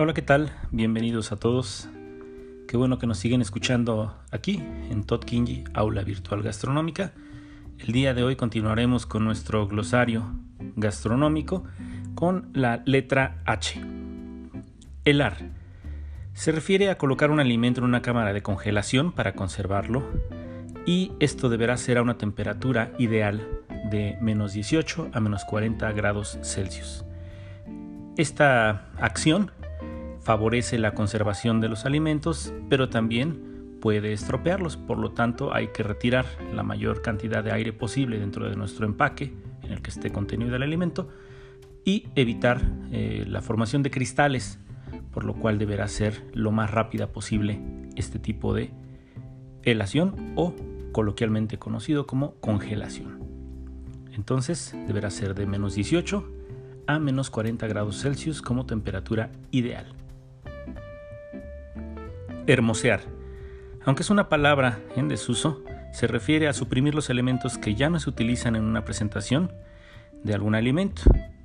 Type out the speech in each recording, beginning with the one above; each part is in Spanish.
Hola, ¿qué tal? Bienvenidos a todos. Qué bueno que nos siguen escuchando aquí en Todd Kingi, Aula Virtual Gastronómica. El día de hoy continuaremos con nuestro glosario gastronómico con la letra H. Helar. Se refiere a colocar un alimento en una cámara de congelación para conservarlo y esto deberá ser a una temperatura ideal de menos 18 a menos 40 grados Celsius. Esta acción favorece la conservación de los alimentos, pero también puede estropearlos, por lo tanto hay que retirar la mayor cantidad de aire posible dentro de nuestro empaque en el que esté contenido el alimento y evitar eh, la formación de cristales, por lo cual deberá ser lo más rápida posible este tipo de helación o coloquialmente conocido como congelación. Entonces deberá ser de menos 18 a menos 40 grados Celsius como temperatura ideal. Hermosear. Aunque es una palabra en desuso, se refiere a suprimir los elementos que ya no se utilizan en una presentación de algún alimento,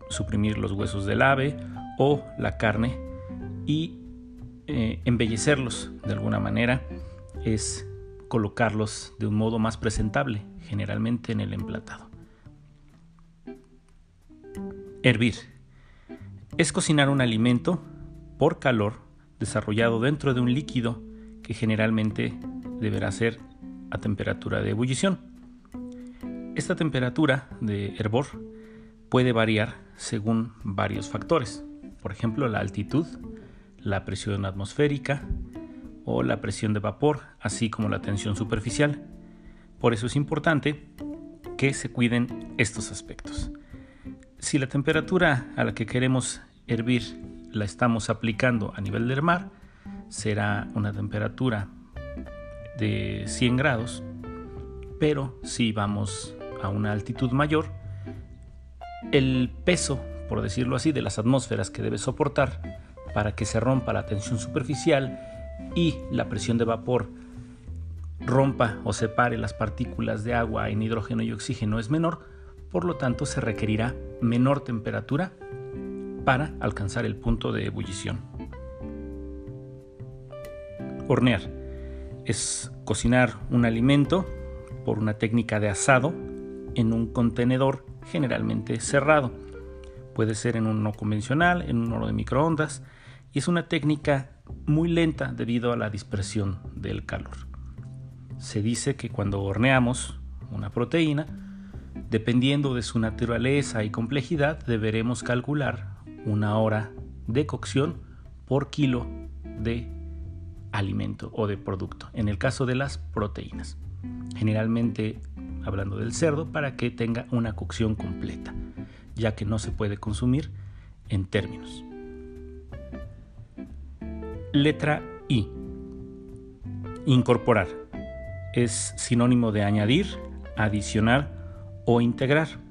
suprimir los huesos del ave o la carne y eh, embellecerlos de alguna manera es colocarlos de un modo más presentable, generalmente en el emplatado. Hervir. Es cocinar un alimento por calor desarrollado dentro de un líquido que generalmente deberá ser a temperatura de ebullición. Esta temperatura de hervor puede variar según varios factores, por ejemplo la altitud, la presión atmosférica, o la presión de vapor, así como la tensión superficial. Por eso es importante que se cuiden estos aspectos. Si la temperatura a la que queremos hervir la estamos aplicando a nivel del mar, será una temperatura de 100 grados, pero si vamos a una altitud mayor, el peso, por decirlo así, de las atmósferas que debe soportar para que se rompa la tensión superficial y la presión de vapor rompa o separe las partículas de agua en hidrógeno y oxígeno es menor, por lo tanto se requerirá menor temperatura para alcanzar el punto de ebullición. Hornear es cocinar un alimento por una técnica de asado en un contenedor generalmente cerrado. Puede ser en un horno convencional, en un horno de microondas, y es una técnica muy lenta debido a la dispersión del calor. Se dice que cuando horneamos una proteína, dependiendo de su naturaleza y complejidad, deberemos calcular una hora de cocción por kilo de alimento o de producto, en el caso de las proteínas. Generalmente hablando del cerdo para que tenga una cocción completa, ya que no se puede consumir en términos. Letra I. Incorporar. Es sinónimo de añadir, adicionar o integrar.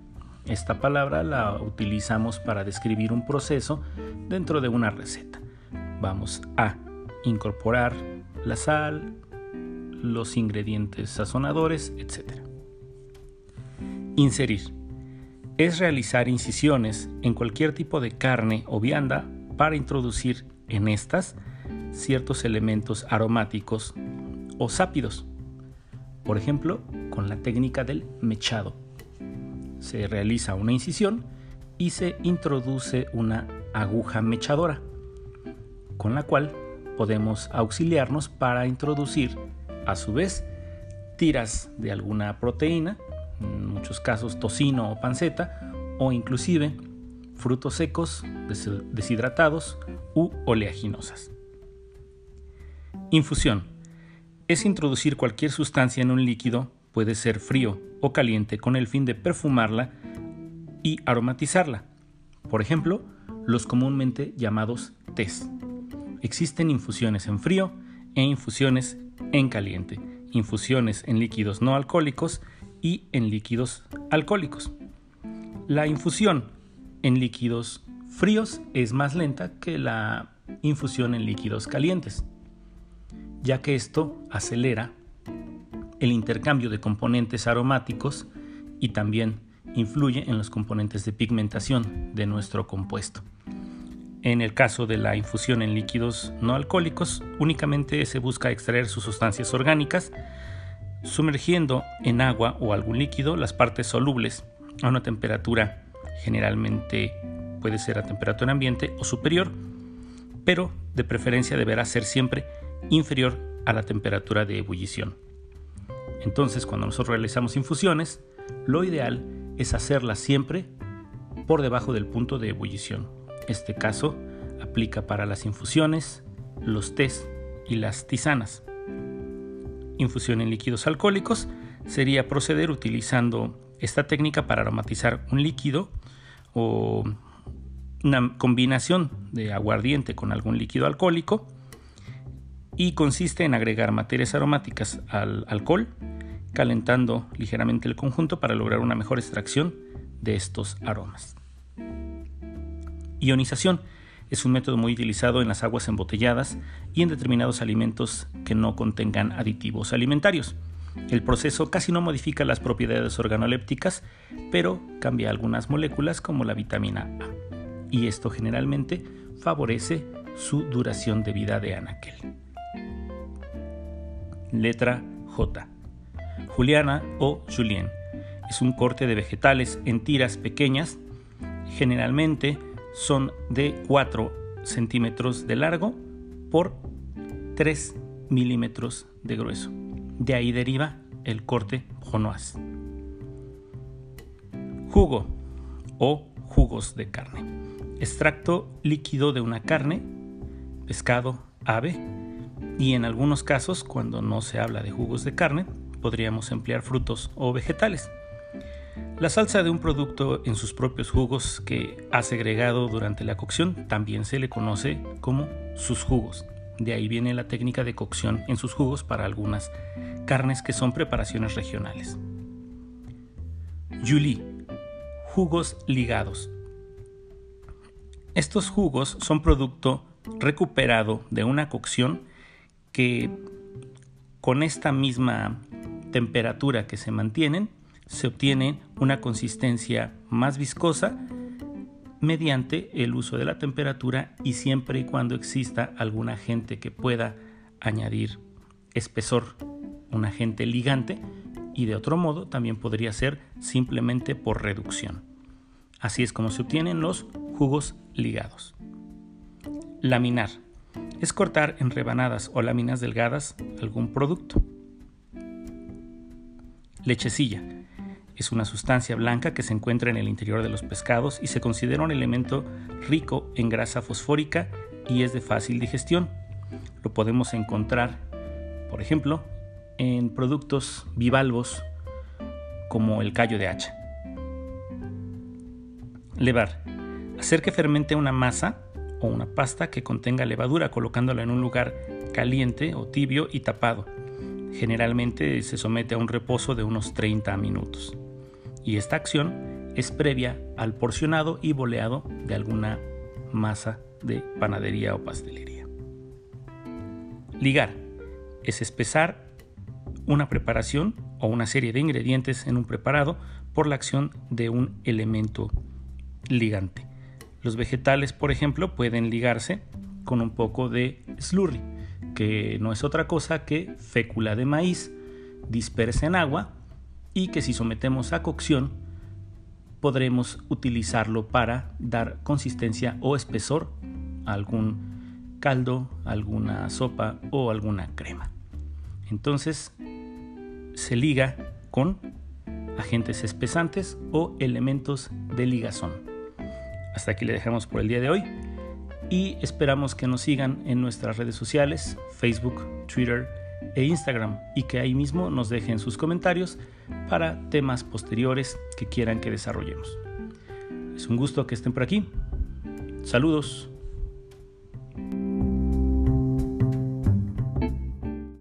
Esta palabra la utilizamos para describir un proceso dentro de una receta. Vamos a incorporar la sal, los ingredientes sazonadores, etc. Inserir. Es realizar incisiones en cualquier tipo de carne o vianda para introducir en estas ciertos elementos aromáticos o sápidos. Por ejemplo, con la técnica del mechado. Se realiza una incisión y se introduce una aguja mechadora, con la cual podemos auxiliarnos para introducir a su vez tiras de alguna proteína, en muchos casos tocino o panceta, o inclusive frutos secos, deshidratados u oleaginosas. Infusión. Es introducir cualquier sustancia en un líquido, puede ser frío o caliente, con el fin de perfumarla y aromatizarla. Por ejemplo, los comúnmente llamados tés. Existen infusiones en frío e infusiones en caliente, infusiones en líquidos no alcohólicos y en líquidos alcohólicos. La infusión en líquidos fríos es más lenta que la infusión en líquidos calientes ya que esto acelera el intercambio de componentes aromáticos y también influye en los componentes de pigmentación de nuestro compuesto. En el caso de la infusión en líquidos no alcohólicos, únicamente se busca extraer sus sustancias orgánicas, sumergiendo en agua o algún líquido las partes solubles a una temperatura generalmente puede ser a temperatura ambiente o superior, pero de preferencia deberá ser siempre inferior a la temperatura de ebullición. Entonces, cuando nosotros realizamos infusiones, lo ideal es hacerlas siempre por debajo del punto de ebullición. Este caso aplica para las infusiones, los tés y las tisanas. Infusión en líquidos alcohólicos sería proceder utilizando esta técnica para aromatizar un líquido o una combinación de aguardiente con algún líquido alcohólico y consiste en agregar materias aromáticas al alcohol, calentando ligeramente el conjunto para lograr una mejor extracción de estos aromas. Ionización es un método muy utilizado en las aguas embotelladas y en determinados alimentos que no contengan aditivos alimentarios. El proceso casi no modifica las propiedades organolépticas, pero cambia algunas moléculas como la vitamina A. Y esto generalmente favorece su duración de vida de anaquel. Letra J. Juliana o Julien. Es un corte de vegetales en tiras pequeñas. Generalmente son de 4 centímetros de largo por 3 milímetros de grueso. De ahí deriva el corte jonoas. Jugo o jugos de carne. Extracto líquido de una carne, pescado, ave y en algunos casos, cuando no se habla de jugos de carne, podríamos emplear frutos o vegetales. La salsa de un producto en sus propios jugos que ha segregado durante la cocción también se le conoce como sus jugos. De ahí viene la técnica de cocción en sus jugos para algunas carnes que son preparaciones regionales. Julie, jugos ligados. Estos jugos son producto recuperado de una cocción que con esta misma temperatura que se mantienen se obtiene una consistencia más viscosa mediante el uso de la temperatura y siempre y cuando exista algún agente que pueda añadir espesor, un agente ligante, y de otro modo también podría ser simplemente por reducción. Así es como se obtienen los jugos ligados. Laminar es cortar en rebanadas o láminas delgadas algún producto. Lechecilla es una sustancia blanca que se encuentra en el interior de los pescados y se considera un elemento rico en grasa fosfórica y es de fácil digestión. Lo podemos encontrar, por ejemplo, en productos bivalvos como el callo de hacha. Levar. Hacer que fermente una masa o una pasta que contenga levadura colocándola en un lugar caliente o tibio y tapado. Generalmente se somete a un reposo de unos 30 minutos. Y esta acción es previa al porcionado y boleado de alguna masa de panadería o pastelería. Ligar es espesar una preparación o una serie de ingredientes en un preparado por la acción de un elemento ligante. Los vegetales, por ejemplo, pueden ligarse con un poco de slurry, que no es otra cosa que fécula de maíz dispersa en agua y que si sometemos a cocción podremos utilizarlo para dar consistencia o espesor a algún caldo, alguna sopa o alguna crema. Entonces se liga con agentes espesantes o elementos de ligazón. Hasta aquí le dejamos por el día de hoy y esperamos que nos sigan en nuestras redes sociales, Facebook, Twitter e Instagram y que ahí mismo nos dejen sus comentarios para temas posteriores que quieran que desarrollemos. Es un gusto que estén por aquí. Saludos.